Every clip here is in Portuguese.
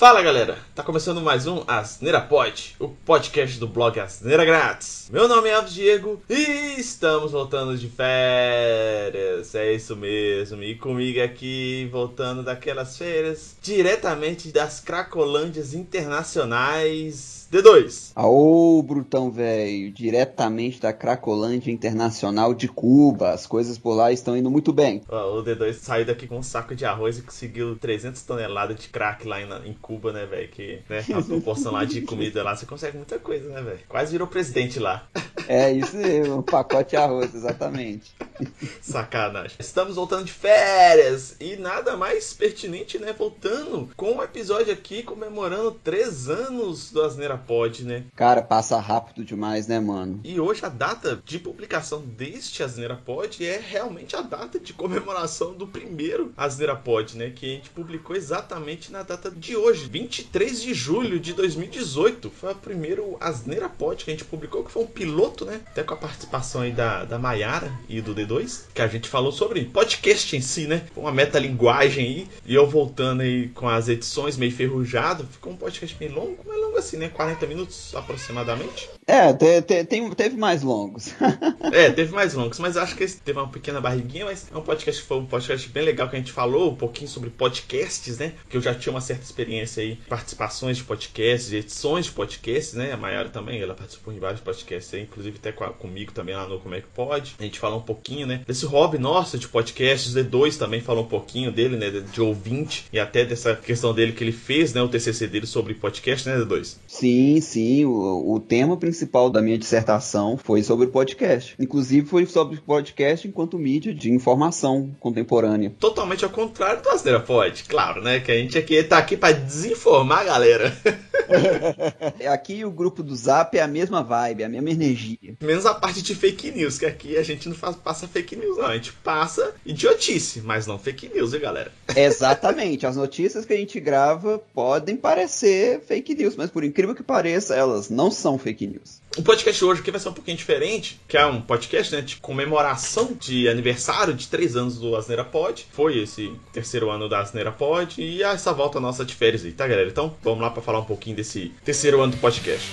Fala galera, tá começando mais um Asneira Pod, o podcast do blog Asneira Grátis. Meu nome é Alves Diego e estamos voltando de férias, é isso mesmo. E comigo aqui, voltando daquelas férias, diretamente das Cracolândias Internacionais. D2. Aô, Brutão velho, diretamente da Cracolândia Internacional de Cuba. As coisas por lá estão indo muito bem. Ó, o D2 saiu daqui com um saco de arroz e conseguiu 300 toneladas de crack lá em, em Cuba, né, velho? Que, né, a proporção lá de comida lá, você consegue muita coisa, né, velho? Quase virou presidente lá. É, isso mesmo, um pacote arroz, exatamente. Sacanagem. Estamos voltando de férias e nada mais pertinente, né? Voltando com um episódio aqui comemorando três anos do Asneira Pod, né? Cara, passa rápido demais, né, mano? E hoje a data de publicação deste Asneira Pod é realmente a data de comemoração do primeiro Asneira Pod, né? Que a gente publicou exatamente na data de hoje, 23 de julho de 2018. Foi o primeiro Asneira Pod que a gente publicou, que foi um piloto, né? Até com a participação aí da, da Maiara e do D2, que a gente falou sobre podcast em si, né? Uma metalinguagem aí. E eu voltando aí com as edições meio ferrujado, ficou um podcast bem longo, mas longo assim, né? 40 minutos aproximadamente. É, te, te, tem, teve mais longos. é, teve mais longos, mas acho que esse teve uma pequena barriguinha, mas é um podcast foi um podcast bem legal que a gente falou um pouquinho sobre podcasts, né? Que eu já tinha uma certa experiência aí, participações de podcasts, edições de podcasts, né? A Mayara também, ela participou de vários podcasts aí, inclusive até com a, comigo também lá no Como é que pode. A gente falou um pouquinho, né? Desse hobby nosso de podcasts, D2 também falou um pouquinho dele, né? De ouvinte e até dessa questão dele que ele fez, né? O TCC dele sobre podcast, né, D2? Sim, sim. O, o tema principal da minha dissertação foi sobre podcast. Inclusive foi sobre podcast enquanto mídia de informação contemporânea. Totalmente ao contrário do Asneira Pod, claro, né? Que a gente aqui tá aqui para desinformar a galera. aqui o grupo do Zap é a mesma vibe, a mesma energia. Menos a parte de fake news, que aqui a gente não faz, passa fake news, não. A gente passa idiotice, mas não fake news, hein, galera? Exatamente. As notícias que a gente grava podem parecer fake news, mas por incrível que pareça, elas não são fake news. O podcast hoje aqui vai ser um pouquinho diferente, que é um podcast né, de comemoração de aniversário de três anos do Asneira Pod. Foi esse terceiro ano da Asneira Pod e essa volta nossa de férias aí, tá, galera? Então vamos lá para falar um pouquinho desse terceiro ano do podcast.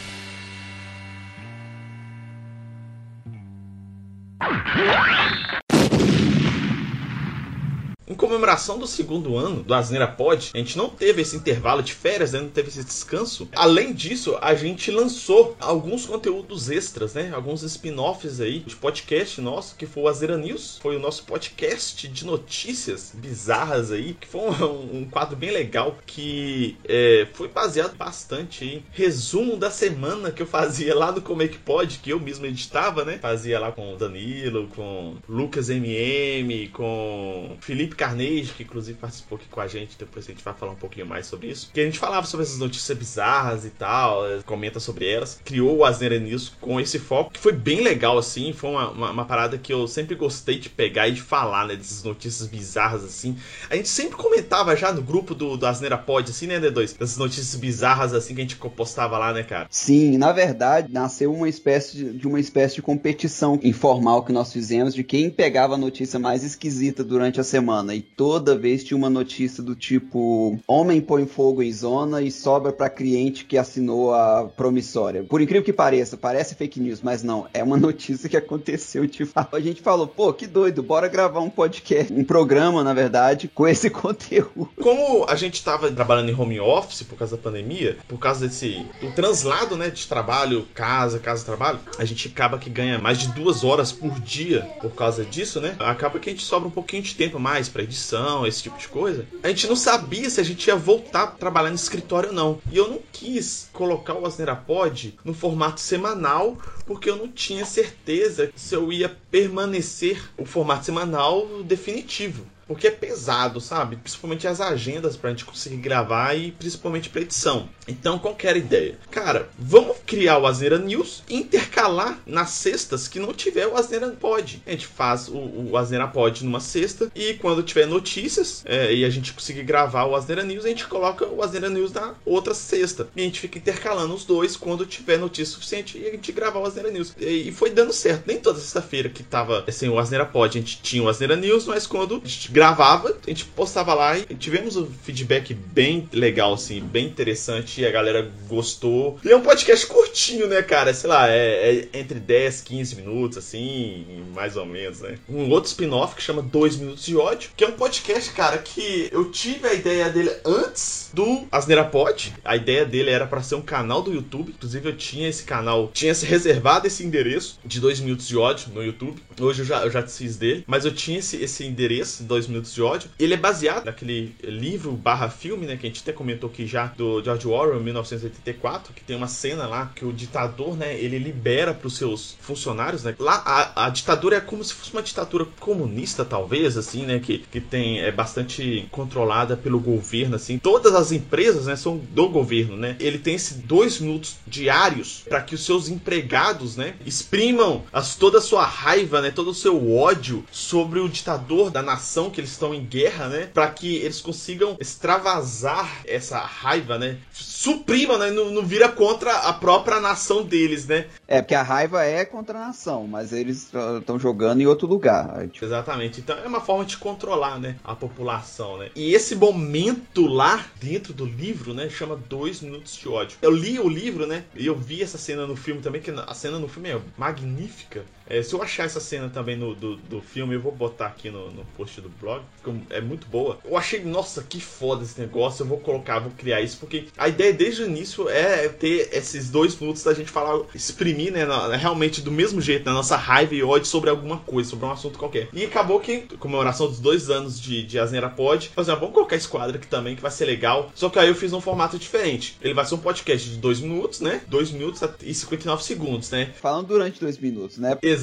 Em comemoração do segundo ano do Asneira Pod, a gente não teve esse intervalo de férias, né? não teve esse descanso. Além disso, a gente lançou alguns conteúdos extras, né? Alguns spin-offs aí de podcast nosso, que foi o Azera News, foi o nosso podcast de notícias bizarras aí, que foi um, um quadro bem legal que é, foi baseado bastante em resumo da semana que eu fazia lá no Como é que Pode, que eu mesmo editava, né? Fazia lá com o Danilo, com Lucas MM, com Felipe Carnegie, que inclusive participou aqui com a gente, depois a gente vai falar um pouquinho mais sobre isso. Que a gente falava sobre essas notícias bizarras e tal, comenta sobre elas. Criou o Asneira News com esse foco, que foi bem legal, assim. Foi uma, uma, uma, parada que eu sempre gostei de pegar e de falar, né? Dessas notícias bizarras, assim. A gente sempre comentava já no grupo do, do Asneira Pod, assim, né, D2? Dessas notícias bizarras, assim, que a gente postava lá, né, cara? Sim, na verdade, nasceu uma espécie de, de uma espécie de competição informal que nós fizemos de quem pegava a notícia mais esquisita durante a semana e toda vez tinha uma notícia do tipo: Homem põe fogo em zona e sobra para cliente que assinou a promissória. Por incrível que pareça, parece fake news, mas não, é uma notícia que aconteceu. Tipo, a gente falou: pô, que doido, bora gravar um podcast, um programa, na verdade, com esse conteúdo. Como a gente tava trabalhando em home office por causa da pandemia, por causa desse do translado, né, de trabalho, casa, casa, trabalho, a gente acaba que ganha mais de duas horas por dia por causa disso, né? Acaba que a gente sobra um pouquinho de tempo mais edição, esse tipo de coisa, a gente não sabia se a gente ia voltar a trabalhar no escritório ou não. E eu não quis colocar o Asneira Pod no formato semanal, porque eu não tinha certeza se eu ia permanecer o formato semanal definitivo. Porque é pesado, sabe? Principalmente as agendas pra gente conseguir gravar e principalmente pra edição. Então, qual que era a ideia? Cara, vamos criar o Asneira News e intercalar nas sextas que não tiver o Asneira Pod. A gente faz o, o Pod numa sexta e quando tiver notícias é, e a gente conseguir gravar o Asneira News, a gente coloca o Asneira News na outra sexta. E a gente fica intercalando os dois quando tiver notícia suficiente e a gente gravar o Asneira News. E, e foi dando certo. Nem toda sexta-feira que tava assim, o Asneira Pod, a gente tinha o Asneira News, mas quando a gente gravava, a gente postava lá e tivemos um feedback bem legal, assim, bem interessante. A galera gostou. E é um podcast curtinho, né, cara? Sei lá, é, é entre 10, 15 minutos, assim, mais ou menos, né? Um outro spin-off que chama 2 Minutos de Ódio, que é um podcast, cara, que eu tive a ideia dele antes do Asneira Pod. A ideia dele era para ser um canal do YouTube. Inclusive, eu tinha esse canal, tinha se reservado esse endereço de 2 minutos de ódio no YouTube. Hoje eu já, eu já desfiz dele, mas eu tinha esse, esse endereço, 2 minutos de ódio. Ele é baseado naquele livro barra filme, né, que a gente até comentou aqui já, do George Orwell, 1984, que tem uma cena lá que o ditador, né, ele libera para os seus funcionários, né. Lá a, a ditadura é como se fosse uma ditadura comunista, talvez, assim, né, que, que tem é bastante controlada pelo governo, assim. Todas as empresas, né, são do governo, né. Ele tem esses dois minutos diários para que os seus empregados, né, exprimam as, toda a sua raiva, né, todo o seu ódio sobre o ditador da nação que eles estão em guerra, né, para que eles consigam extravasar essa raiva, né, suprimam, né, não, não vira contra a própria nação deles, né. É, porque a raiva é contra a nação, mas eles estão jogando em outro lugar. Tipo... Exatamente. Então é uma forma de controlar, né, a população, né. E esse momento lá dentro do livro, né, chama Dois Minutos de Ódio. Eu li o livro, né, e eu vi essa cena no filme também, que a cena no filme é magnífica. É, se eu achar essa cena também no, do, do filme, eu vou botar aqui no, no post do blog, é muito boa. Eu achei, nossa, que foda esse negócio, eu vou colocar, vou criar isso, porque a ideia desde o início é ter esses dois minutos da gente falar, exprimir, né, realmente do mesmo jeito, na nossa raiva e ódio sobre alguma coisa, sobre um assunto qualquer. E acabou que, comemoração dos dois anos de, de Asneira Pod, fazer, assim, vamos colocar esse quadro aqui também, que vai ser legal. Só que aí eu fiz um formato diferente. Ele vai ser um podcast de dois minutos, né? Dois minutos e 59 segundos, né? Falando durante dois minutos, né? Exatamente.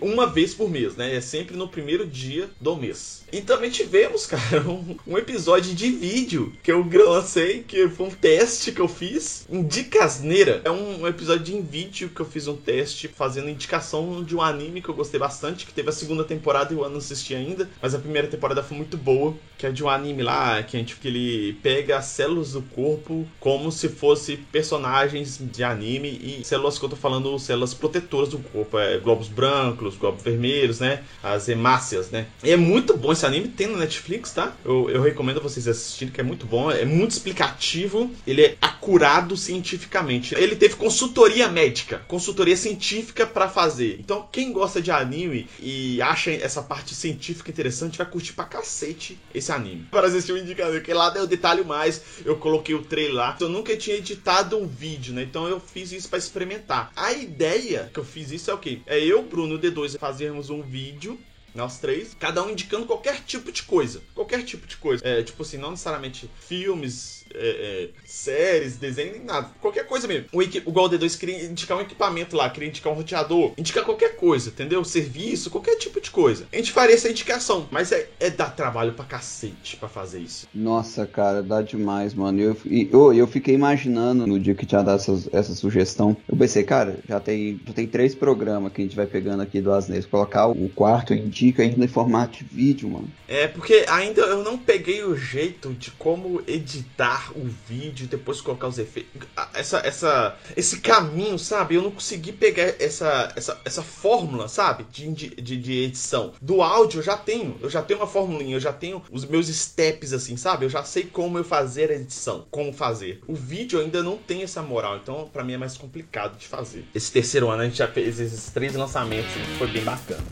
Uma vez por mês, né? É sempre no primeiro dia do mês. E também tivemos, cara, um, um episódio de vídeo que eu lancei, que foi um teste que eu fiz. Indicasneira. É um episódio de vídeo que eu fiz um teste fazendo indicação de um anime que eu gostei bastante, que teve a segunda temporada e eu não assisti ainda, mas a primeira temporada foi muito boa, que é de um anime lá que gente que ele pega as células do corpo como se fosse personagens de anime e células que eu tô falando, células protetoras do corpo, é globos brancos, globos vermelhos, né? As hemácias, né? E é muito bom esse anime, tem no Netflix, tá? Eu, eu recomendo vocês assistirem, que é muito bom, é muito explicativo, ele é acurado cientificamente. Ele teve consultoria médica, consultoria científica para fazer. Então, quem gosta de anime e acha essa parte científica interessante, vai curtir pra cacete esse anime. Para assistir o indicador, que lá deu detalhe mais, eu coloquei o trailer lá. Eu nunca tinha editado um vídeo, né? Então eu fiz isso para experimentar. A ideia que eu fiz isso é o quê? É eu, Bruno D2, fazermos um vídeo nós três, cada um indicando qualquer tipo de coisa. Qualquer tipo de coisa. É, tipo assim, não necessariamente filmes, é, é, séries, desenho, nem nada. Qualquer coisa mesmo. O, o Golden 2 queria indicar um equipamento lá, queria indicar um roteador, indicar qualquer coisa, entendeu? Serviço, qualquer tipo de coisa. A gente faria essa indicação, mas é, é dar trabalho pra cacete pra fazer isso. Nossa, cara, dá demais, mano. Eu, eu, eu fiquei imaginando no dia que tinha dado essa, essa sugestão. Eu pensei, cara, já tem, já tem três programas que a gente vai pegando aqui do Asnes. Colocar o quarto indica ainda em formato de vídeo, mano. É, porque ainda eu não peguei o jeito de como editar o vídeo, depois colocar os efeitos. Essa, essa, esse caminho, sabe? Eu não consegui pegar essa, essa, essa fórmula, sabe? De, de, de edição. Do áudio eu já tenho. Eu já tenho uma formulinha, eu já tenho os meus steps, assim, sabe? Eu já sei como eu fazer a edição. Como fazer. O vídeo ainda não tem essa moral, então para mim é mais complicado de fazer. Esse terceiro ano a gente já fez esses três lançamentos e foi bem bacana.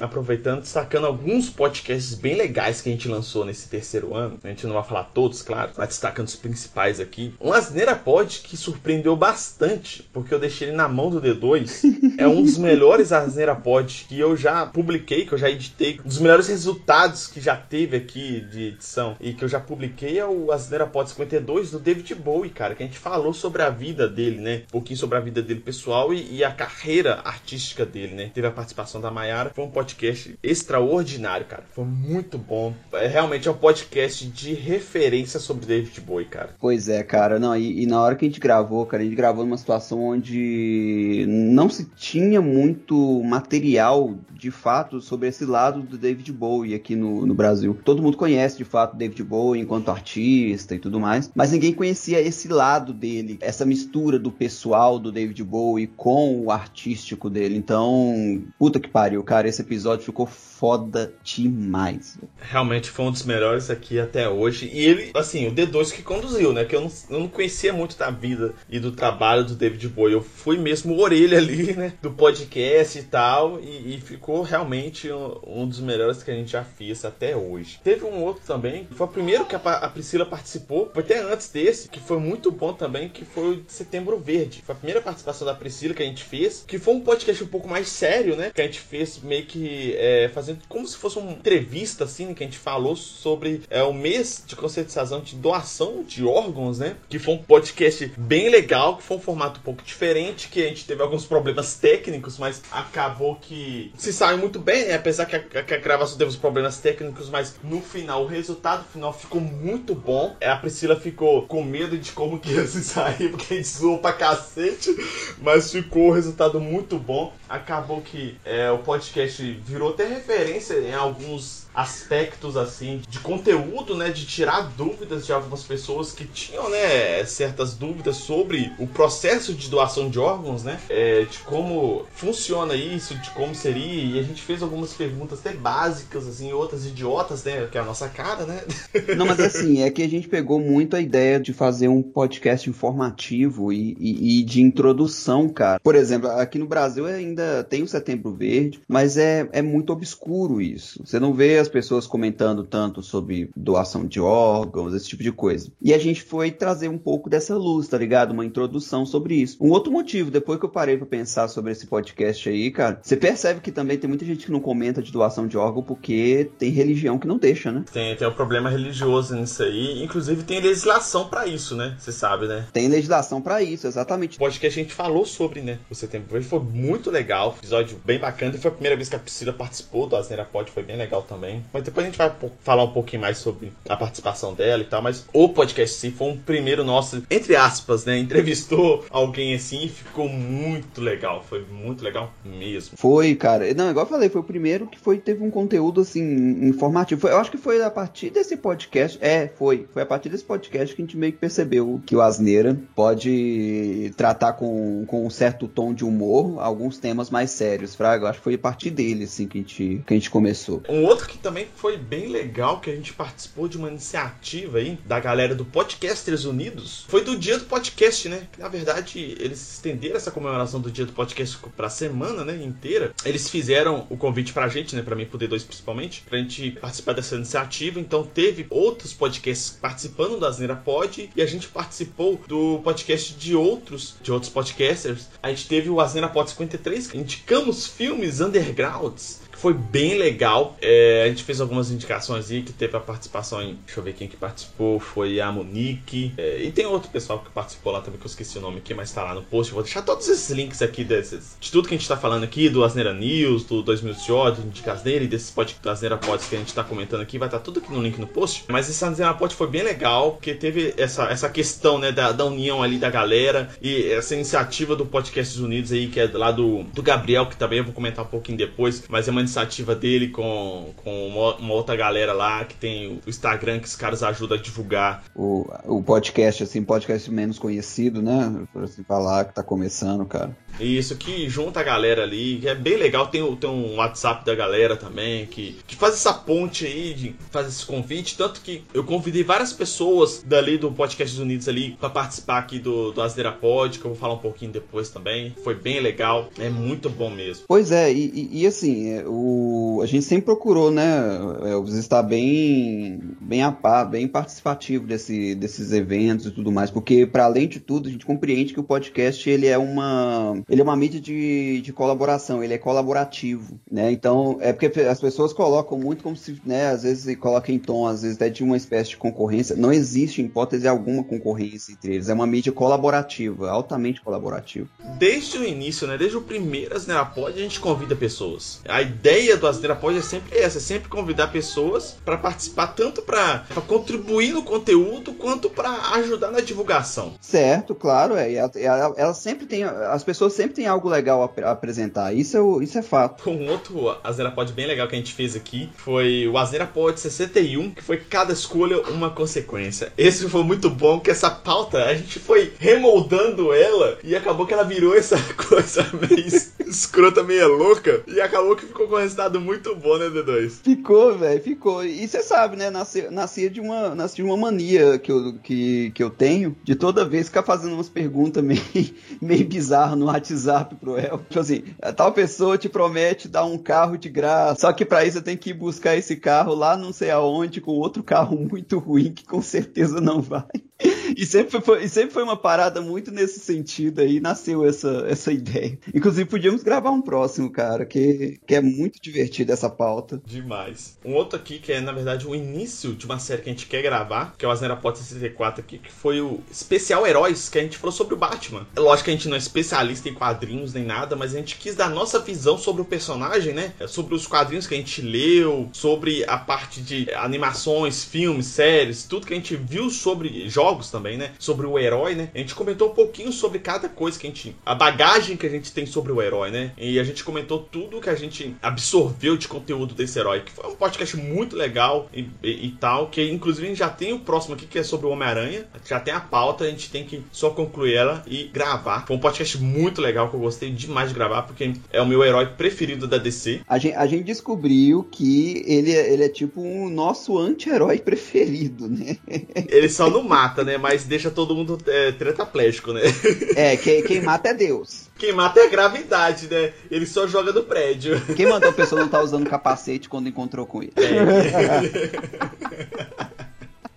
Aproveitando, destacando alguns podcasts bem legais que a gente lançou nesse terceiro ano. A gente não vai falar todos, claro, mas destacando os principais aqui. Um Asneira Pod que surpreendeu bastante, porque eu deixei ele na mão do D2. é um dos melhores Asneira Pod que eu já publiquei, que eu já editei. Um dos melhores resultados que já teve aqui de edição e que eu já publiquei é o Asneira Pod 52 do David Bowie, cara, que a gente falou sobre a vida dele, né? Um pouquinho sobre a vida dele pessoal e, e a carreira artística dele, né? Teve a participação da Mayara. Foi um podcast podcast extraordinário, cara. Foi muito bom. É, realmente é um podcast de referência sobre David Bowie, cara. Pois é, cara. Não, e, e, na hora que a gente gravou, cara, a gente gravou numa situação onde não se tinha muito material de fato sobre esse lado do David Bowie aqui no, no Brasil. Todo mundo conhece de fato David Bowie enquanto artista e tudo mais, mas ninguém conhecia esse lado dele, essa mistura do pessoal do David Bowie com o artístico dele. Então, puta que pariu, cara, esse episódio ficou foda demais. Realmente foi um dos melhores aqui até hoje. E ele, assim, o D2 que conduziu, né? Que eu não, eu não conhecia muito da vida e do trabalho do David Bowie. Eu fui mesmo orelha ali, né? Do podcast e tal. E, e ficou realmente um, um, dos melhores que a gente já fez até hoje. Teve um outro também, foi o primeiro que a, a Priscila participou. Foi até antes desse, que foi muito bom também, que foi o de Setembro Verde. Foi a primeira participação da Priscila que a gente fez. Que foi um podcast um pouco mais sério, né? Que a gente fez meio que é, fazendo como se fosse uma entrevista, assim, que a gente falou sobre é, o mês de conscientização de doação de órgãos, né? Que foi um podcast bem legal, que foi um formato um pouco diferente, que a gente teve alguns problemas técnicos, mas acabou que se saiu muito bem, né? Apesar que a, que a gravação teve os problemas técnicos, mas no final, o resultado final ficou muito bom. A Priscila ficou com medo de como que ia se sair, porque a gente zoou pra cacete, mas ficou o resultado muito bom. Acabou que é, o podcast virou até referência em alguns aspectos assim de conteúdo, né, de tirar dúvidas de algumas pessoas que tinham, né, certas dúvidas sobre o processo de doação de órgãos, né, é, de como funciona isso, de como seria e a gente fez algumas perguntas até básicas assim, outras idiotas, né, que é a nossa cara, né. Não, mas assim é que a gente pegou muito a ideia de fazer um podcast informativo e, e, e de introdução, cara. Por exemplo, aqui no Brasil ainda tem o Setembro Verde, mas é, é muito obscuro isso. Você não vê as pessoas comentando tanto sobre doação de órgãos, esse tipo de coisa. E a gente foi trazer um pouco dessa luz, tá ligado? Uma introdução sobre isso. Um outro motivo, depois que eu parei para pensar sobre esse podcast aí, cara, você percebe que também tem muita gente que não comenta de doação de órgão porque tem religião que não deixa, né? Tem, tem um problema religioso nisso aí. Inclusive tem legislação para isso, né? Você sabe, né? Tem legislação para isso, exatamente. O podcast a gente falou sobre, né? O Setembro foi muito legal, episódio bem bacana. E foi a primeira vez que a Priscila participou do Asneira Pod, foi bem legal também também. Mas depois a gente vai falar um pouquinho mais sobre a participação dela e tal. Mas o podcast sim foi um primeiro nosso, entre aspas, né? Entrevistou alguém assim e ficou muito legal. Foi muito legal mesmo. Foi, cara. Não, igual eu falei, foi o primeiro que foi teve um conteúdo assim informativo. Eu acho que foi a partir desse podcast. É, foi. Foi a partir desse podcast que a gente meio que percebeu que o Asneira pode tratar com, com um certo tom de humor alguns temas mais sérios, Fraga. Eu acho que foi a partir dele, assim, que a gente, que a gente começou. Um outro que também foi bem legal, que a gente participou de uma iniciativa aí da galera do Podcasters Unidos, foi do dia do podcast, né? Na verdade, eles estenderam essa comemoração do dia do podcast pra semana, né, inteira. Eles fizeram o convite pra gente, né, pra mim, poder dois principalmente, pra gente participar dessa iniciativa. Então teve outros podcasts participando da Asneira Pod e a gente participou do podcast de outros, de outros podcasters. A gente teve o Asneira Pod 53, indicamos filmes undergrounds foi bem legal. É, a gente fez algumas indicações aí que teve a participação em. Deixa eu ver quem que participou. Foi a Monique. É, e tem outro pessoal que participou lá também, que eu esqueci o nome aqui, mas tá lá no post. Eu vou deixar todos esses links aqui desses, de tudo que a gente tá falando aqui, do Asneira News, do 2 Minutos de Ódio, de Asneira e desses podcasts do Asneira Pods que a gente tá comentando aqui. Vai estar tá tudo aqui no link no post. Mas esse Asneira Pod foi bem legal, porque teve essa, essa questão, né, da, da união ali da galera e essa iniciativa do Podcasts Unidos aí, que é lá do, do Gabriel, que também eu vou comentar um pouquinho depois, mas é uma iniciativa dele com, com uma, outra galera lá que tem o Instagram que os caras ajudam a divulgar. O, o podcast, assim, podcast menos conhecido, né? Por assim falar, que tá começando, cara. Isso, que junta a galera ali, é bem legal. Tem, tem um WhatsApp da galera também, que, que faz essa ponte aí, de, faz esse convite. Tanto que eu convidei várias pessoas dali do Podcast Unidos ali para participar aqui do, do Asneira Pod, que eu vou falar um pouquinho depois também. Foi bem legal, é muito bom mesmo. Pois é, e, e, e assim, é, o, a gente sempre procurou, né, Elvis, estar bem, bem a par, bem participativo desse, desses eventos e tudo mais, porque para além de tudo, a gente compreende que o podcast ele é uma ele é uma mídia de, de colaboração, ele é colaborativo, né? Então, é porque as pessoas colocam muito como se, né, às vezes colocam em tom, às vezes até de uma espécie de concorrência. Não existe, em hipótese alguma, concorrência entre eles. É uma mídia colaborativa, altamente colaborativa. Desde o início, né? Desde o primeiro Asnerapod, a gente convida pessoas. A ideia do Asnerapod é sempre essa, é sempre convidar pessoas para participar, tanto para contribuir no conteúdo, quanto para ajudar na divulgação. Certo, claro, é. Ela, ela, sempre tem, as pessoas sempre têm algo legal a, a apresentar. Isso é, isso é fato. Um outro Asnerapod bem legal que a gente fez aqui foi o Asnerapod 61, que foi cada escolha uma consequência. Esse foi muito bom, que essa pauta a gente foi remoldando ela e acabou que ela virou essa coisa meio escrota, meio louca. E acabou que ficou com um resultado muito bom, né, D2? Ficou, velho, ficou. E você sabe, né? Nascia, nascia, de uma, nascia de uma mania que eu, que, que eu tenho de toda vez ficar fazendo umas perguntas meio, meio bizarras no WhatsApp pro El. Tipo assim, tal pessoa te promete dar um carro de graça, só que pra isso você tem que ir buscar esse carro lá não sei aonde com outro carro muito ruim que com certeza não vai. E sempre foi, e sempre foi uma parada muito nesse sentido aí, nasceu essa, essa ideia. Inclusive, podíamos gravar um próximo, cara, que, que é muito divertido essa pauta. Demais. Um outro aqui, que é, na verdade, o início de uma série que a gente quer gravar, que é o Asnera Pot 64 aqui, que foi o especial Heróis, que a gente falou sobre o Batman. É lógico que a gente não é especialista em quadrinhos nem nada, mas a gente quis dar nossa visão sobre o personagem, né? Sobre os quadrinhos que a gente leu, sobre a parte de animações, filmes, séries, tudo que a gente viu sobre jogos também também, né? Sobre o herói, né? A gente comentou um pouquinho sobre cada coisa que a gente. a bagagem que a gente tem sobre o herói, né? E a gente comentou tudo que a gente absorveu de conteúdo desse herói. Que foi um podcast muito legal e, e, e tal. Que inclusive a gente já tem o próximo aqui que é sobre o Homem-Aranha. Já tem a pauta, a gente tem que só concluir ela e gravar. Foi um podcast muito legal que eu gostei demais de gravar, porque é o meu herói preferido da DC. A gente, a gente descobriu que ele, é, ele é tipo um nosso anti-herói preferido, né? Ele só não mata, né? Mas mas deixa todo mundo é, tetraplégico, né? É, quem, quem mata é Deus. Quem mata é a gravidade, né? Ele só joga do prédio. Quem mandou a pessoa não estar tá usando capacete quando encontrou com ele? É.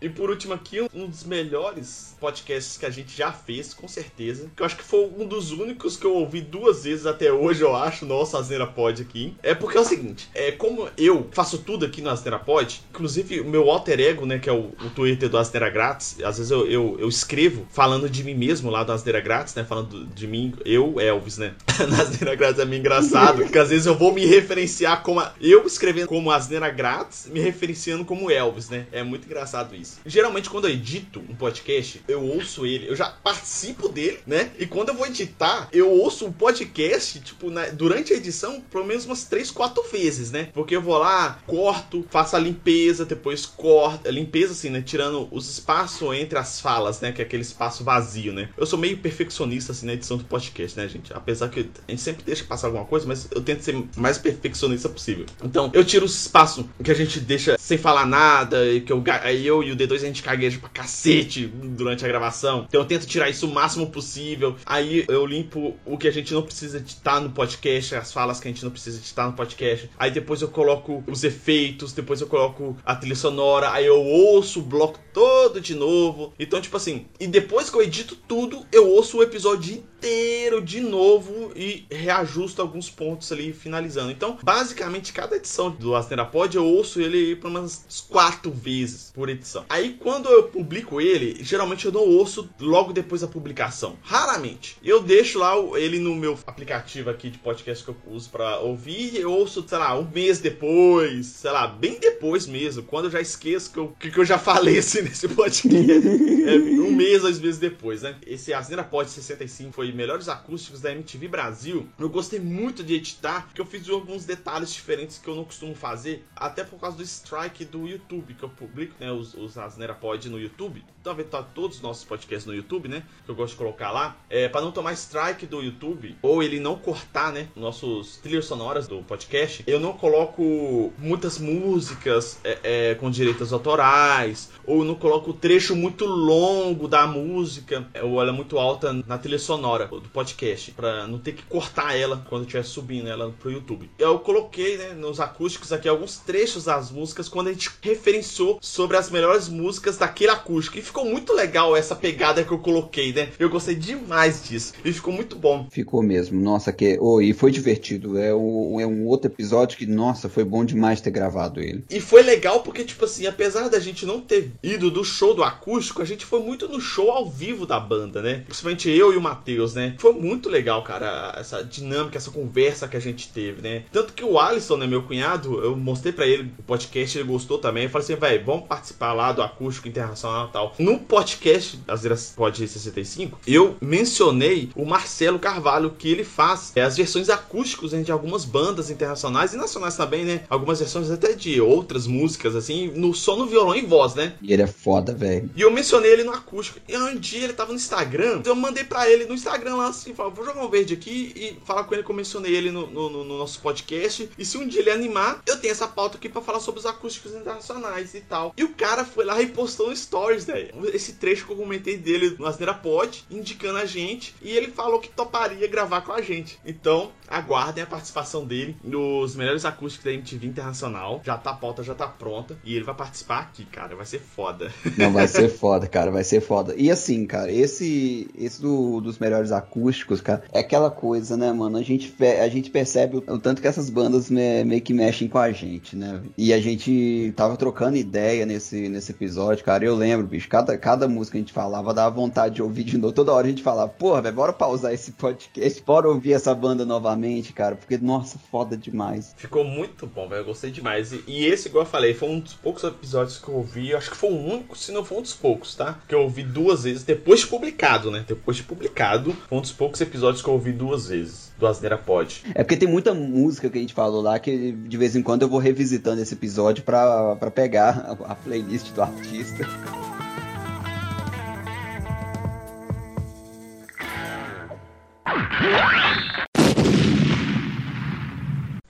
E por último aqui, um dos melhores podcasts que a gente já fez, com certeza. Que eu acho que foi um dos únicos que eu ouvi duas vezes até hoje, eu acho, nossa Asneira Pod aqui. É porque é o seguinte, é como eu faço tudo aqui no Asneira Pod, inclusive o meu alter ego, né, que é o, o Twitter do Asneira Grátis, às vezes eu, eu, eu, escrevo falando de mim mesmo lá do Asneira Grátis, né, falando de mim, eu, Elvis, né. na Asneira Grátis é meio engraçado, porque às vezes eu vou me referenciar como, a, eu escrevendo como Asneira Grátis, me referenciando como Elvis, né. É muito engraçado isso. Geralmente, quando eu edito um podcast, eu ouço ele, eu já participo dele, né? E quando eu vou editar, eu ouço o um podcast, tipo, na, durante a edição, pelo menos umas 3, 4 vezes, né? Porque eu vou lá, corto, faço a limpeza, depois corto. A limpeza, assim, né? Tirando os espaços entre as falas, né? Que é aquele espaço vazio, né? Eu sou meio perfeccionista, assim, na edição do podcast, né, gente? Apesar que a gente sempre deixa passar alguma coisa, mas eu tento ser mais perfeccionista possível. Então, eu tiro os espaços que a gente deixa sem falar nada, e que eu, aí eu e o D2 a gente cagueja pra cacete durante a gravação. Então eu tento tirar isso o máximo possível. Aí eu limpo o que a gente não precisa editar no podcast, as falas que a gente não precisa editar no podcast. Aí depois eu coloco os efeitos, depois eu coloco a trilha sonora, aí eu ouço o bloco todo de novo. Então, tipo assim, e depois que eu edito tudo, eu ouço o episódio inteiro de novo e reajusto alguns pontos ali finalizando. Então, basicamente, cada edição do Asnera Pod eu ouço ele por umas quatro vezes por edição. Aí quando eu publico ele, geralmente eu não ouço logo depois da publicação. Raramente. Eu deixo lá ele no meu aplicativo aqui de podcast que eu uso para ouvir. Eu ouço, sei lá, um mês depois, sei lá, bem depois mesmo. Quando eu já esqueço que eu, que eu já falei assim nesse podcast. é, um mês, dois meses depois, né? Esse Asneira Pod 65 foi melhores acústicos da MTV Brasil. Eu gostei muito de editar, porque eu fiz alguns detalhes diferentes que eu não costumo fazer, até por causa do strike do YouTube que eu publico, né? Os, os Pod no YouTube. Então, tá todos os nossos podcasts no YouTube, né? Que eu gosto de colocar lá. É, para não tomar strike do YouTube, ou ele não cortar, né? Nossos trilhas sonoras do podcast, eu não coloco muitas músicas é, é, com direitos autorais, ou não coloco trecho muito longo da música, ou ela é muito alta na trilha sonora hora do podcast, para não ter que cortar ela quando estiver subindo ela pro YouTube. Eu coloquei, né, nos acústicos aqui alguns trechos das músicas quando a gente referenciou sobre as melhores músicas daquele acústico. E ficou muito legal essa pegada que eu coloquei, né? Eu gostei demais disso. E ficou muito bom. Ficou mesmo. Nossa, que. Oh, e foi divertido. É um, é um outro episódio que, nossa, foi bom demais ter gravado ele. E foi legal porque, tipo assim, apesar da gente não ter ido do show do acústico, a gente foi muito no show ao vivo da banda, né? Principalmente eu e o Matheus, né? Foi muito legal, cara, essa dinâmica, essa conversa que a gente teve, né? Tanto que o Alisson, né, meu cunhado, eu mostrei para ele o podcast, ele gostou também. Eu falei assim, velho, vamos participar lá do acústico internacional e tal. No podcast, vezes pode 65, eu mencionei o Marcelo Carvalho, que ele faz é, as versões acústicas né, de algumas bandas internacionais e nacionais também, né? Algumas versões até de outras músicas, assim, no, só no violão e voz, né? E ele é foda, velho. E eu mencionei ele no acústico. E um dia ele tava no Instagram, então eu mandei para ele no Instagram lá assim, falei, vou jogar um verde aqui e falar com ele que eu mencionei ele no, no, no, nosso podcast. E se um dia ele animar, eu tenho essa pauta aqui para falar sobre os acústicos internacionais e tal. E o cara foi lá e postou no Stories, né? Esse trecho que eu comentei dele no Asneira Pod, indicando a gente. E ele falou que toparia gravar com a gente. Então, aguardem a participação dele nos melhores acústicos da MTV Internacional. Já tá a pauta, já tá pronta. E ele vai participar aqui, cara. Vai ser foda. Não, vai ser foda, cara. Vai ser foda. E assim, cara, esse, esse do, dos melhores acústicos, cara, é aquela coisa, né, mano? A gente, a gente percebe o, tanto que essas bandas me, meio que mexem com a gente, né? E a gente tava trocando ideia nesse, nesse episódio, cara. Eu lembro, bicho, cada, cada música que a gente falava dava vontade de ouvir de novo. Toda hora a gente falava, porra, velho, bora pausar esse podcast, bora ouvir essa banda novamente, cara, porque, nossa, foda demais. Ficou muito bom, velho. Eu gostei demais. E, e, esse, igual eu falei, foi um dos poucos episódios que eu ouvi. Acho que foi o único, se não foi um dos poucos, tá? Que eu ouvi duas vezes depois de publicado, né? Depois de publicado, foi um dos poucos episódios que eu ouvi duas vezes do Asneira Pod. É porque tem muita música que a gente falou lá que de vez em quando eu vou revisitando esse episódio para pegar a playlist do artista.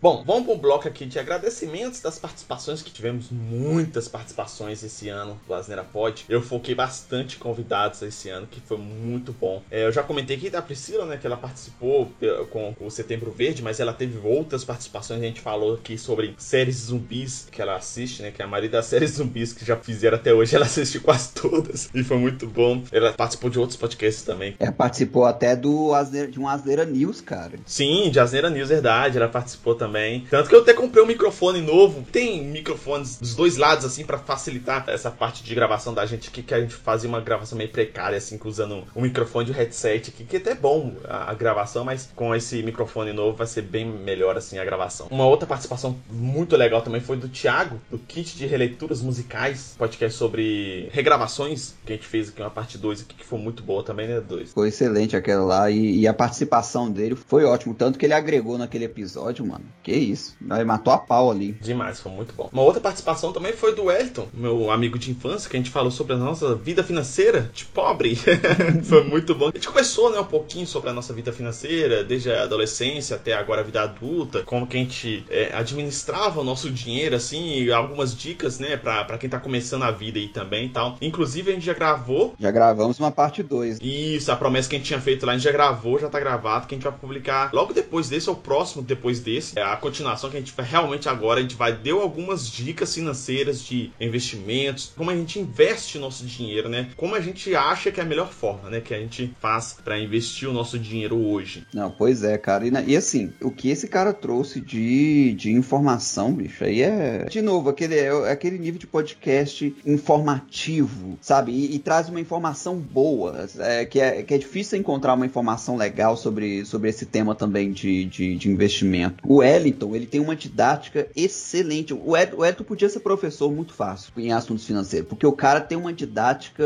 Bom, vamos para um bloco aqui de agradecimentos das participações, que tivemos muitas participações esse ano do Asneira Pod. Eu foquei bastante convidados esse ano, que foi muito bom. É, eu já comentei aqui da Priscila, né, que ela participou com o Setembro Verde, mas ela teve outras participações. A gente falou aqui sobre séries zumbis que ela assiste, né, que é a maioria das séries zumbis que já fizeram até hoje, ela assiste quase todas. E foi muito bom. Ela participou de outros podcasts também. Ela participou até do Asneira, de um Asneira News, cara. Sim, de Asneira News, verdade. Ela participou também também. Tanto que eu até comprei um microfone novo. Tem microfones dos dois lados, assim, para facilitar essa parte de gravação da gente aqui, que a gente fazia uma gravação meio precária, assim, usando um microfone de headset aqui, que até é bom a, a gravação, mas com esse microfone novo vai ser bem melhor, assim, a gravação. Uma outra participação muito legal também foi do Thiago, do Kit de Releituras Musicais, podcast sobre regravações, que a gente fez aqui uma parte 2 aqui, que foi muito boa também, né, 2. Foi excelente aquela lá, e, e a participação dele foi ótimo, tanto que ele agregou naquele episódio, mano. Que isso. Ele matou a pau ali. Demais, foi muito bom. Uma outra participação também foi do Elton, meu amigo de infância, que a gente falou sobre a nossa vida financeira de pobre. foi muito bom. A gente começou, né, um pouquinho sobre a nossa vida financeira, desde a adolescência até agora a vida adulta, como que a gente é, administrava o nosso dinheiro, assim, algumas dicas, né, pra, pra quem tá começando a vida aí também e tal. Inclusive, a gente já gravou. Já gravamos uma parte 2. Isso, a promessa que a gente tinha feito lá, a gente já gravou, já tá gravado, que a gente vai publicar logo depois desse, ou próximo depois desse. É a continuação que a gente vai realmente agora, a gente vai deu algumas dicas financeiras de investimentos, como a gente investe nosso dinheiro, né? Como a gente acha que é a melhor forma, né? Que a gente faz para investir o nosso dinheiro hoje. Não, pois é, cara. E, e, assim, o que esse cara trouxe de, de informação, bicho, aí é. De novo, aquele, é, aquele nível de podcast informativo, sabe? E, e traz uma informação boa, é, que, é, que é difícil encontrar uma informação legal sobre, sobre esse tema também de, de, de investimento. O Wellington, ele tem uma didática excelente. O Wellington podia ser professor muito fácil em assuntos financeiros, porque o cara tem uma didática,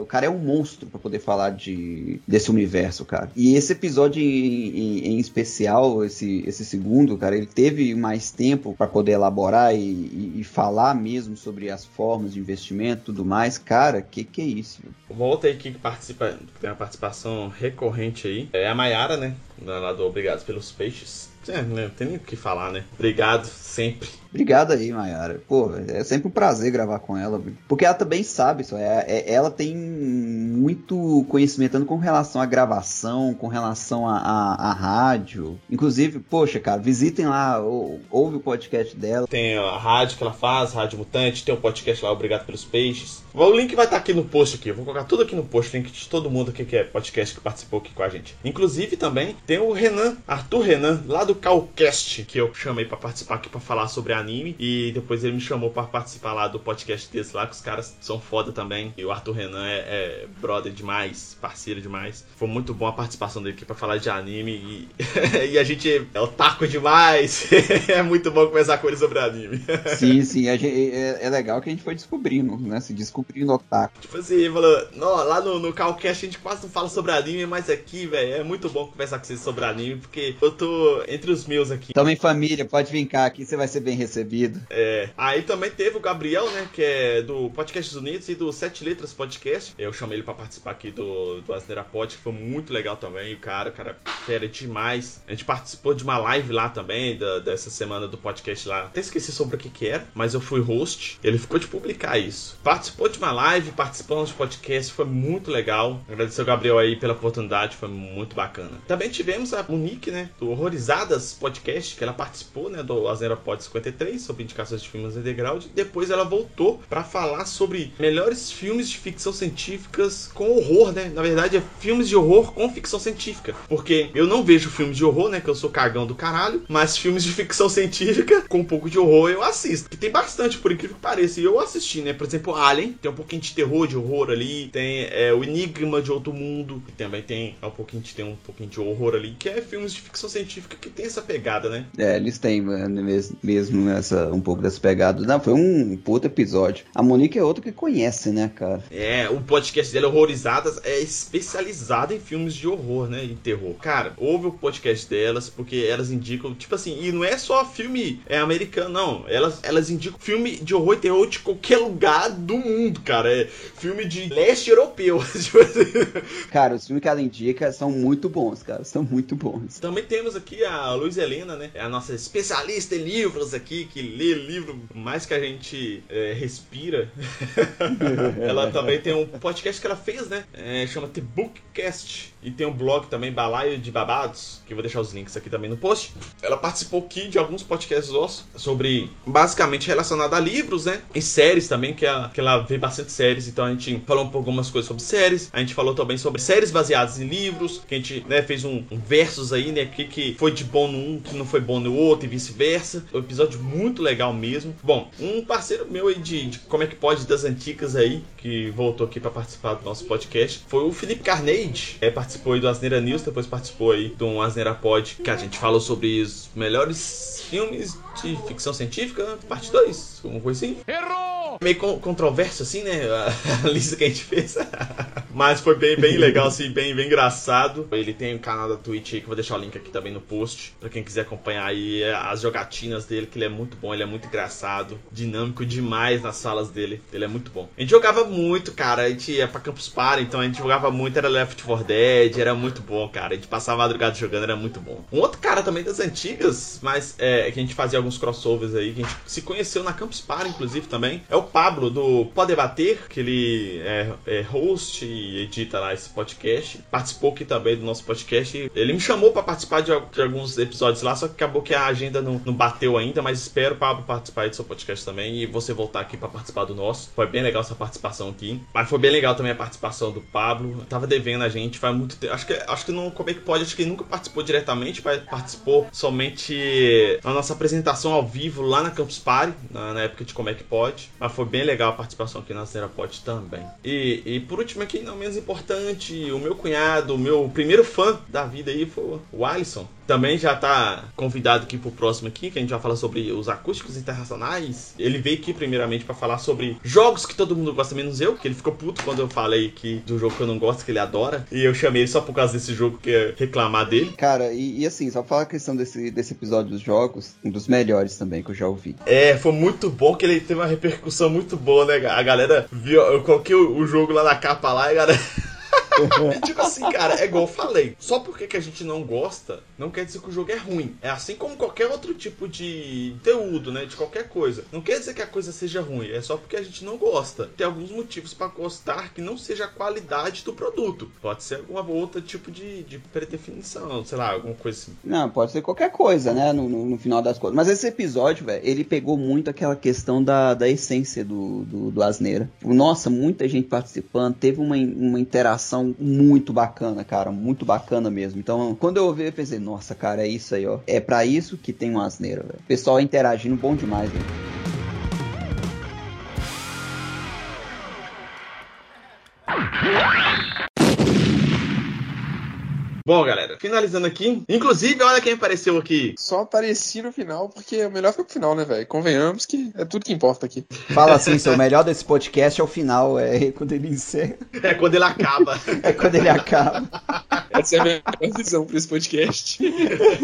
o cara é um monstro para poder falar de desse universo, cara. E esse episódio em, em, em, especial, esse, esse segundo, cara, ele teve mais tempo para poder elaborar e, e, e, falar mesmo sobre as formas de investimento e tudo mais. Cara, que que é isso? Uma outra aí que participa, tem uma participação recorrente aí, é a Mayara, né? lá do Obrigado pelos Peixes. É, né, não tem nem o que falar, né? Obrigado sempre. Obrigado aí, Mayara. Pô, é sempre um prazer gravar com ela, porque ela também sabe isso. É, é, ela tem muito conhecimento tanto com relação à gravação, com relação à rádio. Inclusive, poxa, cara, visitem lá, ou, ouve o podcast dela. Tem a rádio que ela faz, Rádio Mutante, tem o podcast lá, Obrigado pelos Peixes. O link vai estar aqui no post aqui. Eu vou colocar tudo aqui no post, link de todo mundo aqui que é podcast que participou aqui com a gente. Inclusive também tem o Renan, Arthur Renan, lá do Calcast, que eu chamei para participar aqui para falar sobre anime. E depois ele me chamou para participar lá do podcast desse lá, que os caras são foda também. E o Arthur Renan é, é brother demais, parceiro demais. Foi muito bom a participação dele aqui pra falar de anime. E, e a gente é otaku demais. é muito bom conversar com ele sobre anime. sim, sim. Gente, é, é, legal que a gente foi descobrindo, né? Se descobrindo otaku. Tipo assim, falou, lá no, no Calcast a gente quase não fala sobre anime, mas aqui, velho, é muito bom conversar com vocês sobre anime, porque eu tô entre os meus aqui. Também família, pode vir cá aqui, você vai ser bem recebido. É. Aí também teve o Gabriel, né? Que é do Podcasts Unidos e do Sete Letras Podcast. Eu chamei ele para participar aqui do, do Asneira Pod, que foi muito legal também. O cara, cara, fera demais. A gente participou de uma live lá também, da, dessa semana do podcast lá. Até esqueci sobre o que que era, mas eu fui host. Ele ficou de publicar isso. Participou de uma live, participamos de podcast, foi muito legal. Agradecer o Gabriel aí pela oportunidade, foi muito bacana. Também tivemos a Monique, né, do Horrorizadas Podcast, que ela participou, né, do Asneira Pod 53, sobre indicações de filmes underground. Depois ela voltou para falar sobre melhores filmes de ficção científicas com horror, né? Na verdade, é filmes de horror com ficção científica. Porque eu não vejo filmes de horror, né? Que eu sou cagão do caralho. Mas filmes de ficção científica com um pouco de horror eu assisto. Que tem bastante, por incrível que pareça. E eu assisti, né? Por exemplo, Alien. Tem um pouquinho de terror, de horror ali. Tem é, o Enigma de Outro Mundo. Que também tem um pouquinho de, tem um pouquinho de horror ali. Que é filmes de ficção científica que tem essa pegada, né? É, eles têm mesmo, mesmo essa, um pouco dessa pegada. Não, foi um puto episódio. A Monique é outra que conhece, né, cara? É, o podcast dela, Horrorizadas, é especializado em filmes de horror, né? Em terror. Cara, ouve o podcast delas, porque elas indicam, tipo assim, e não é só filme é, americano, não. Elas, elas indicam filme de horror e terror de qualquer lugar do mundo, cara. É filme de leste europeu. Tipo assim. cara, os filmes que ela indica são muito bons, cara. São muito bons. Também temos aqui a Luiz Helena, né? É a nossa especialista em livros aqui, que lê livro mais que a gente é, respira. ela também tem um podcast que ela fez, né? É, chama The Bookcast. E tem um blog também, Balaio de Babados, que eu vou deixar os links aqui também no post. Ela participou aqui de alguns podcasts nossos sobre, basicamente, relacionado a livros, né? E séries também, que ela, que ela vê bastante séries. Então a gente falou um pouco algumas coisas sobre séries. A gente falou também sobre séries baseadas em livros, que a gente né, fez um, um versus aí, né? Que, que foi de bom no um, que não foi bom no outro e vice-versa. Um episódio muito legal mesmo. Bom, um parceiro meu aí de, de como é que pode das antigas aí, que voltou aqui para participar do nosso podcast, foi o Felipe Carneide. É, participou aí do Asneira News, depois participou aí do Asneira Pod, que a gente falou sobre os melhores filmes de ficção científica, parte 2, alguma coisa assim. Errou! Meio controverso assim, né? A lista que a gente fez. Mas foi bem, bem legal, assim, bem, bem engraçado. Ele tem um canal da Twitch aí que eu vou deixar o link aqui também no post. Pra quem quiser acompanhar aí as jogatinas dele, que ele é muito bom, ele é muito engraçado, dinâmico demais nas falas dele. Ele é muito bom. A gente jogava muito, cara. A gente ia pra Campus Party, então a gente jogava muito, era Left 4 Dead, era muito bom, cara. A gente passava a madrugada jogando, era muito bom. Um outro cara também das antigas, mas é que a gente fazia alguns crossovers aí, que a gente se conheceu na Campus Party, inclusive, também. É o Pablo, do Pode Debater, que ele é, é host e edita lá esse podcast. Participou aqui também do nosso podcast. Ele me chamou para participar de, de, alguns episódios lá, só que acabou que a agenda não, não bateu ainda, mas espero, Pablo, participar do seu podcast também e você voltar aqui para participar do nosso. Foi bem legal essa participação aqui. Mas foi bem legal também a participação do Pablo. Tava devendo a gente, faz muito tempo. Acho que, acho que não, como é que pode? Acho que ele nunca participou diretamente, participou somente na nossa apresentação ao vivo lá na Campus Party, na, na época de como é que pode. Mas foi bem legal a participação aqui na Serapod também. E, e por último aqui, não menos importante, o meu cunhado, o meu primeiro fã da vida aí foi o Alisson também já tá convidado aqui pro próximo aqui, que a gente vai falar sobre os acústicos internacionais. Ele veio aqui primeiramente para falar sobre jogos que todo mundo gosta, menos eu, que ele ficou puto quando eu falei que do jogo que eu não gosto, que ele adora. E eu chamei ele só por causa desse jogo que é reclamar dele. Cara, e, e assim, só falar a questão desse, desse episódio dos jogos, um dos melhores também que eu já ouvi. É, foi muito bom que ele teve uma repercussão muito boa, né? A galera viu, eu coloquei o, o jogo lá na capa lá e a galera. tipo assim, cara, é igual eu falei. Só porque que a gente não gosta, não quer dizer que o jogo é ruim. É assim como qualquer outro tipo de conteúdo, né? De qualquer coisa. Não quer dizer que a coisa seja ruim, é só porque a gente não gosta. Tem alguns motivos para gostar que não seja a qualidade do produto. Pode ser alguma outra tipo de, de predefinição, sei lá, alguma coisa assim. Não, pode ser qualquer coisa, né? No, no, no final das contas. Mas esse episódio, velho, ele pegou muito aquela questão da, da essência do, do, do Asneira. Nossa, muita gente participando, teve uma, uma interação muito bacana, cara. Muito bacana mesmo. Então, quando eu ouvi, eu pensei, nossa, cara, é isso aí, ó. É para isso que tem um Asneira, velho. Pessoal interagindo bom demais, velho. Bom, galera, finalizando aqui. Inclusive, olha quem apareceu aqui. Só apareci no final, porque o melhor foi pro final, né, velho? Convenhamos que é tudo que importa aqui. Fala assim, seu melhor desse podcast é o final, é quando ele encerra. É quando ele acaba. é quando ele acaba. Essa é a minha visão pra esse podcast.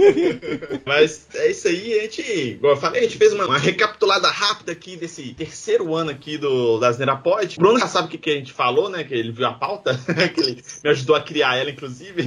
Mas é isso aí, a gente, igual eu falei, a gente fez uma, uma recapitulada rápida aqui desse terceiro ano aqui do das Nerapod. Bruno já sabe o que, que a gente falou, né? Que ele viu a pauta, que ele me ajudou a criar ela, inclusive.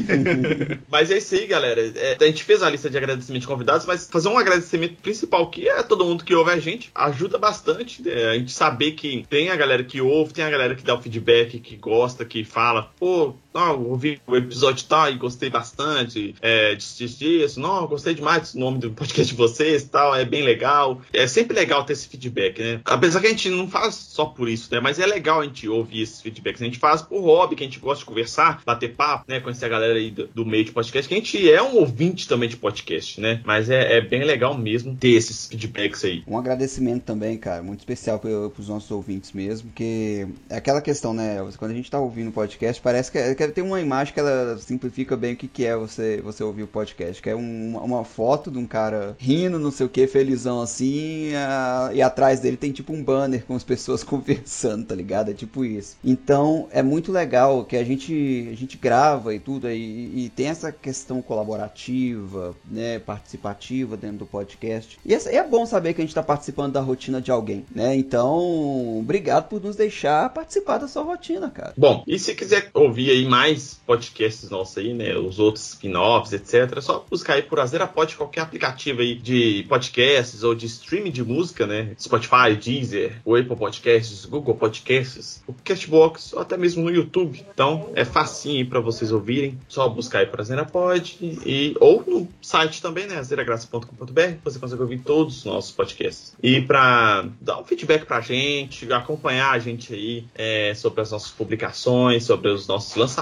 Mas é isso aí, galera. É, a gente fez a lista de agradecimentos de convidados, mas fazer um agradecimento principal que é todo mundo que ouve a gente. Ajuda bastante é, a gente saber que tem a galera que ouve, tem a galera que dá o feedback, que gosta, que fala, pô, não, ouvi o episódio tal e gostei bastante é, disso, disso. Não, gostei demais do nome do podcast de vocês tal, é bem legal. É sempre legal ter esse feedback, né? Apesar que a gente não faz só por isso, né? Mas é legal a gente ouvir esses feedbacks. A gente faz por hobby, que a gente gosta de conversar, bater papo, né? Conhecer a galera aí do, do meio de podcast, que a gente é um ouvinte também de podcast, né? Mas é, é, bem legal mesmo ter esses feedbacks aí. Um agradecimento também, cara, muito especial para os nossos ouvintes mesmo, que é aquela questão, né? Quando a gente tá ouvindo podcast, parece que, é, que tem uma imagem que ela simplifica bem o que, que é você, você ouvir o podcast, que é um, uma, foto de um cara rindo, não sei o que, felizão assim, a, e atrás dele tem tipo um banner com as pessoas conversando, tá ligado? É tipo isso. Então é muito legal que a gente, a gente grava e tudo, e, e tem essa questão colaborativa, né, participativa dentro do podcast. E é, é bom saber que a gente está participando da rotina de alguém, né? Então, obrigado por nos deixar participar da sua rotina, cara. Bom, e se quiser ouvir aí mais podcasts nossos aí, né, os outros spin-offs, etc, é só buscar aí por Azera Pod, qualquer aplicativo aí de podcasts ou de streaming de música, né? Spotify, Deezer, o Apple Podcasts, Google Podcasts, o Castbox, ou até mesmo no YouTube. Então, é facinho aí para vocês ouvirem. Só buscar aí por Azera Pod e ou no site também, né, azeragraça.com.br, você consegue ouvir todos os nossos podcasts. E para dar um feedback pra gente, acompanhar a gente aí é, sobre as nossas publicações, sobre os nossos lançamentos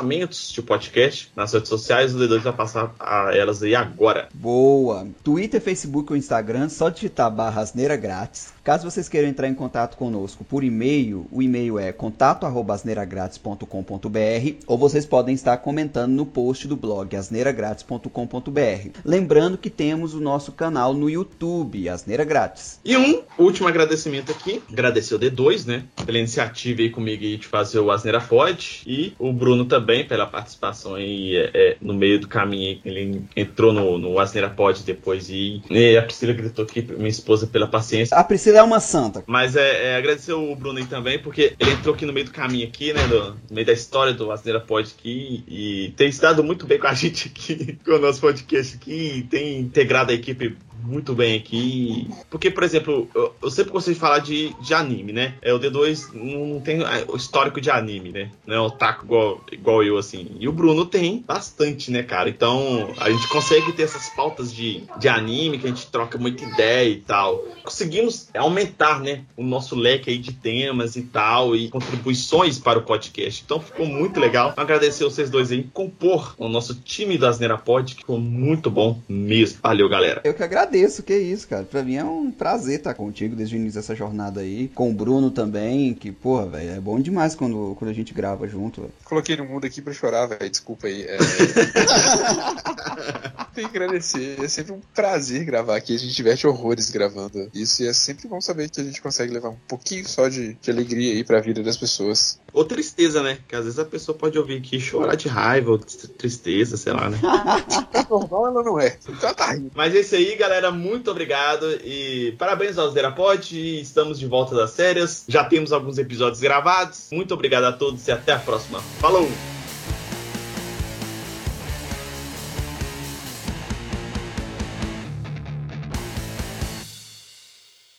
de podcast nas redes sociais, o D2 vai passar a elas aí agora. Boa! Twitter, Facebook ou Instagram, só digitar barra asneira grátis. Caso vocês queiram entrar em contato conosco por e-mail, o e-mail é contato@asneiragratis.com.br ou vocês podem estar comentando no post do blog asneiragratis.com.br. Lembrando que temos o nosso canal no YouTube, Asneira Grátis. E um último agradecimento aqui, agradecer o D2, né, pela iniciativa aí comigo de fazer o Asneira Pod e o Bruno também pela participação aí é, é, no meio do caminho. Ele entrou no, no Asneira Pod depois e, e a Priscila gritou aqui, minha esposa, pela paciência. A Priscila é uma santa. Mas é, é, agradecer o Bruno aí também, porque ele entrou aqui no meio do caminho aqui, né? Do, no meio da história do Asneira Pod aqui e tem estado muito bem com a gente aqui, com o nosso podcast aqui, tem integrado a equipe muito bem aqui. Porque, por exemplo, eu, eu, sempre gostei de falar de, de anime, né? É, o D2 não tem o histórico de anime, né? Não é o taco igual, igual eu, assim. E o Bruno tem bastante, né, cara? Então, a gente consegue ter essas pautas de, de anime, que a gente troca muita ideia e tal. Conseguimos aumentar, né, o nosso leque aí de temas e tal, e contribuições para o podcast. Então, ficou muito legal. Agradecer vocês dois aí, compor o nosso time das Nerapod, que ficou muito bom mesmo. Valeu, galera. Eu que agradeço agradeço, que isso, cara. Pra mim é um prazer estar contigo desde o início dessa jornada aí. Com o Bruno também, que, porra, velho, é bom demais quando, quando a gente grava junto, véio. Coloquei no mundo aqui pra chorar, velho. Desculpa aí. É... Tem que agradecer. É sempre um prazer gravar aqui. A gente diverte horrores gravando isso. E é sempre bom saber que a gente consegue levar um pouquinho só de, de alegria aí pra vida das pessoas. Ou tristeza, né? Que às vezes a pessoa pode ouvir aqui chorar de raiva ou tristeza, sei lá, né? Normal ela não é. Então tá rindo. Mas é isso aí, galera. Muito obrigado. E parabéns aos Derapod. Estamos de volta das séries. Já temos alguns episódios gravados. Muito obrigado a todos e até a próxima. Falou!